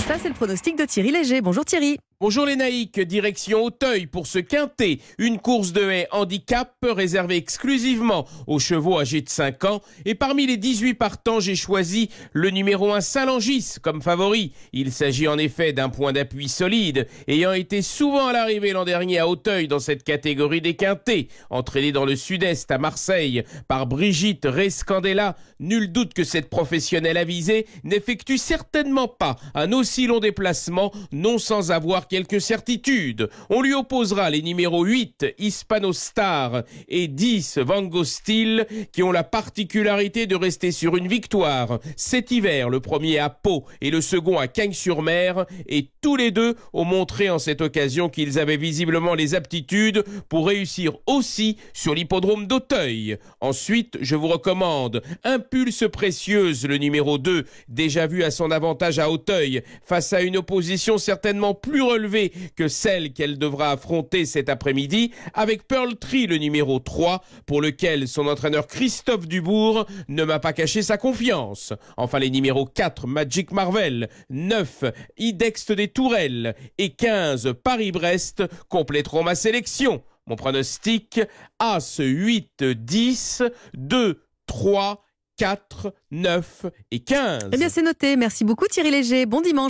ça, c'est le pronostic de Thierry Léger. Bonjour Thierry. Bonjour les naïcs, direction Auteuil pour ce quintet, une course de haie handicap réservée exclusivement aux chevaux âgés de 5 ans et parmi les 18 partants, j'ai choisi le numéro 1 Salangis comme favori. Il s'agit en effet d'un point d'appui solide, ayant été souvent à l'arrivée l'an dernier à Auteuil dans cette catégorie des quintets, entraîné dans le sud-est à Marseille par Brigitte Rescandella. Nul doute que cette professionnelle avisée n'effectue certainement pas un aussi long déplacement, non sans avoir quelques certitudes. On lui opposera les numéros 8, Hispano Star, et 10, Van Steel, qui ont la particularité de rester sur une victoire. Cet hiver, le premier à Pau et le second à Cagnes-sur-Mer, et tous les deux ont montré en cette occasion qu'ils avaient visiblement les aptitudes pour réussir aussi sur l'hippodrome d'Auteuil. Ensuite, je vous recommande Impulse Précieuse, le numéro 2, déjà vu à son avantage à Auteuil, face à une opposition certainement plus que celle qu'elle devra affronter cet après-midi avec Pearl Tree, le numéro 3, pour lequel son entraîneur Christophe Dubourg ne m'a pas caché sa confiance. Enfin, les numéros 4, Magic Marvel, 9, Idex des Tourelles et 15, Paris-Brest compléteront ma sélection. Mon pronostic, As 8, 10, 2, 3, 4, 9 et 15. Eh bien, c'est noté. Merci beaucoup Thierry Léger. Bon dimanche.